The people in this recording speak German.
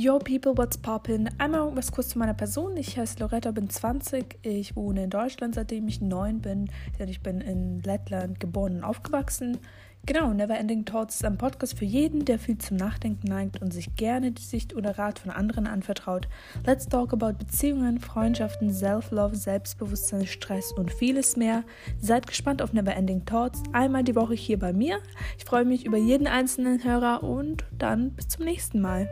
Yo people, what's poppin'? Einmal was kurz zu meiner Person. Ich heiße Loretta, bin 20. Ich wohne in Deutschland, seitdem ich 9 bin. Denn ich bin in Lettland geboren und aufgewachsen. Genau, Neverending Thoughts ist ein Podcast für jeden, der viel zum Nachdenken neigt und sich gerne die Sicht oder Rat von anderen anvertraut. Let's talk about Beziehungen, Freundschaften, Self-Love, Selbstbewusstsein, Stress und vieles mehr. Seid gespannt auf Neverending Thoughts, einmal die Woche hier bei mir. Ich freue mich über jeden einzelnen Hörer und dann bis zum nächsten Mal.